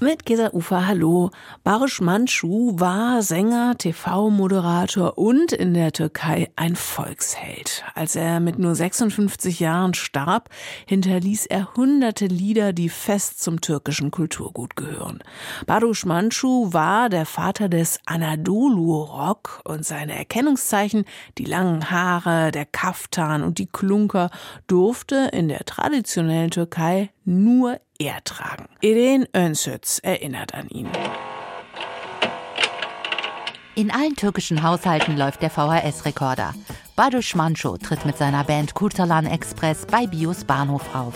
mit Gesa Ufer, hallo. Barış Mançu war Sänger, TV-Moderator und in der Türkei ein Volksheld. Als er mit nur 56 Jahren starb, hinterließ er hunderte Lieder, die fest zum türkischen Kulturgut gehören. Barış Mançu war der Vater des Anadolu-Rock und seine Erkennungszeichen, die langen Haare, der Kaftan und die Klunker, durfte in der traditionellen Türkei nur er tragen. Irene Önsütz erinnert an ihn. In allen türkischen Haushalten läuft der VHS-Rekorder. Baduş Manço tritt mit seiner Band Kurtalan Express bei Bios Bahnhof auf.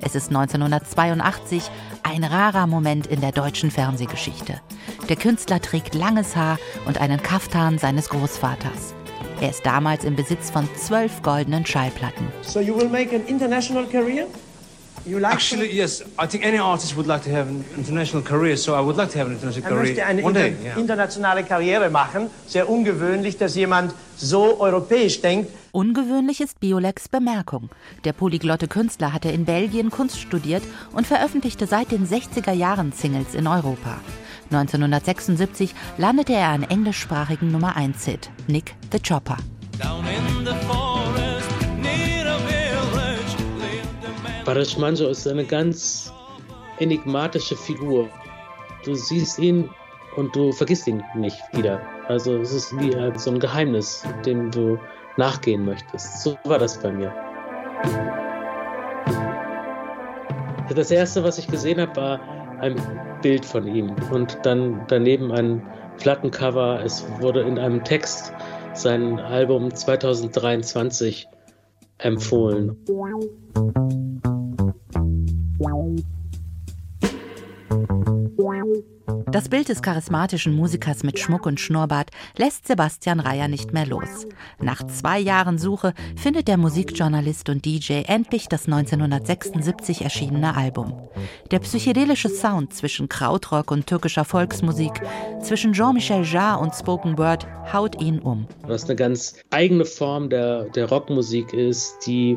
Es ist 1982 ein rarer Moment in der deutschen Fernsehgeschichte. Der Künstler trägt langes Haar und einen Kaftan seines Großvaters. Er ist damals im Besitz von zwölf goldenen Schallplatten. So you will make an international career? You like Actually, yes. I think any artist would like to have an international career, so I would like to have an international career. Er möchte eine One inter day, yeah. internationale Karriere machen. Sehr ungewöhnlich, dass jemand so europäisch denkt. Ungewöhnlich ist Biolex Bemerkung. Der polyglotte Künstler hatte in Belgien Kunst studiert und veröffentlichte seit den 60er Jahren Singles in Europa. 1976 landete er einen englischsprachigen Nummer 1-Hit, Nick the Chopper. Down in the Barış Manjo ist eine ganz enigmatische Figur. Du siehst ihn und du vergisst ihn nicht wieder. Also es ist wie halt so ein Geheimnis, dem du nachgehen möchtest. So war das bei mir. Das erste, was ich gesehen habe, war ein Bild von ihm und dann daneben ein Plattencover. Es wurde in einem Text sein Album 2023 empfohlen. Das Bild des charismatischen Musikers mit Schmuck und Schnurrbart lässt Sebastian Reyer nicht mehr los. Nach zwei Jahren Suche findet der Musikjournalist und DJ endlich das 1976 erschienene Album. Der psychedelische Sound zwischen Krautrock und türkischer Volksmusik, zwischen Jean-Michel Jarre und Spoken Word haut ihn um. Was eine ganz eigene Form der, der Rockmusik ist, die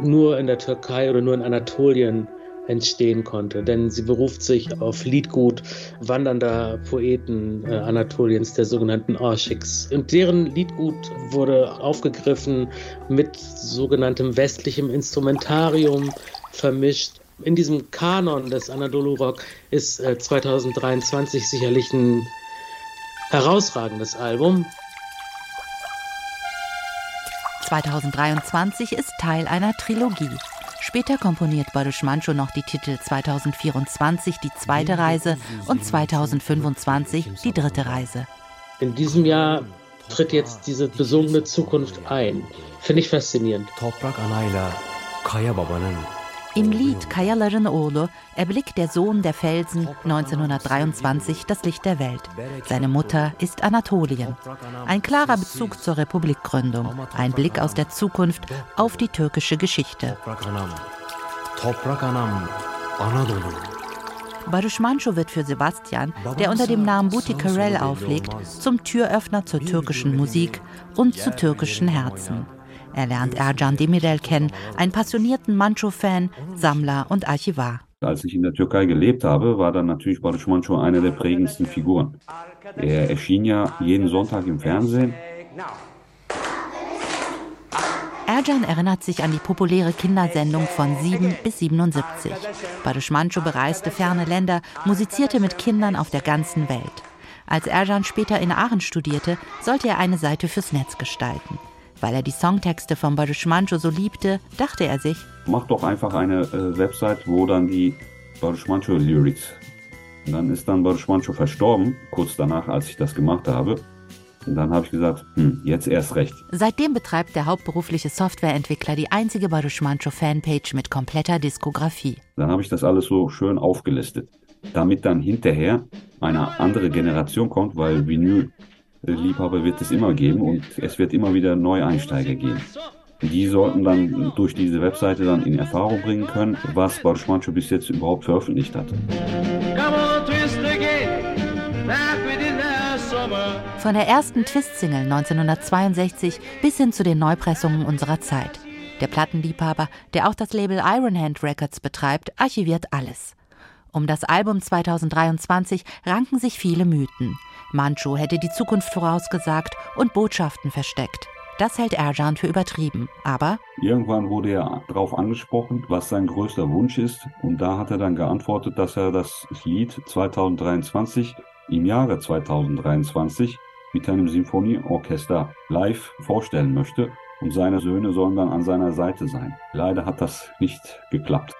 nur in der Türkei oder nur in Anatolien entstehen konnte. Denn sie beruft sich auf Liedgut wandernder Poeten äh, Anatoliens, der sogenannten Arschiks. Und deren Liedgut wurde aufgegriffen mit sogenanntem westlichem Instrumentarium vermischt. In diesem Kanon des Anadolu Rock ist äh, 2023 sicherlich ein herausragendes Album. 2023 ist Teil einer Trilogie. Später komponiert Boris Mancho noch die Titel 2024 die zweite Reise und 2025 die dritte Reise. In diesem Jahr tritt jetzt diese besungene Zukunft ein. Finde ich faszinierend. Im Lied Kayaların Oğlu erblickt der Sohn der Felsen 1923 das Licht der Welt. Seine Mutter ist Anatolien. Ein klarer Bezug zur Republikgründung, ein Blick aus der Zukunft auf die türkische Geschichte. Barış Manço wird für Sebastian, der unter dem Namen Buti Karel auflegt, zum Türöffner zur türkischen Musik und zu türkischen Herzen. Er lernt Ercan Demirel kennen, einen passionierten Mancho-Fan, Sammler und Archivar. Als ich in der Türkei gelebt habe, war dann natürlich Barış Manço eine der prägendsten Figuren. Er erschien ja jeden Sonntag im Fernsehen. Ercan erinnert sich an die populäre Kindersendung von 7 bis 77. Barış Manço bereiste ferne Länder, musizierte mit Kindern auf der ganzen Welt. Als Ercan später in Aachen studierte, sollte er eine Seite fürs Netz gestalten. Weil er die Songtexte von Barış Manço so liebte, dachte er sich, mach doch einfach eine äh, Website, wo dann die Barış Manço Lyrics. Und dann ist dann Barış Manço verstorben, kurz danach, als ich das gemacht habe. Und dann habe ich gesagt, hm, jetzt erst recht. Seitdem betreibt der hauptberufliche Softwareentwickler die einzige Barış Manço Fanpage mit kompletter Diskografie. Dann habe ich das alles so schön aufgelistet, damit dann hinterher eine andere Generation kommt, weil Vinyl Liebhaber wird es immer geben und es wird immer wieder Neueinsteiger geben. Die sollten dann durch diese Webseite dann in Erfahrung bringen können, was Manço bis jetzt überhaupt veröffentlicht hat. Von der ersten Twist-Single 1962 bis hin zu den Neupressungen unserer Zeit. Der Plattenliebhaber, der auch das Label Iron Hand Records betreibt, archiviert alles. Um das Album 2023 ranken sich viele Mythen. Manchu hätte die Zukunft vorausgesagt und Botschaften versteckt. Das hält Erjan für übertrieben, aber irgendwann wurde er darauf angesprochen, was sein größter Wunsch ist, und da hat er dann geantwortet, dass er das Lied 2023 im Jahre 2023 mit einem Sinfonieorchester live vorstellen möchte und seine Söhne sollen dann an seiner Seite sein. Leider hat das nicht geklappt.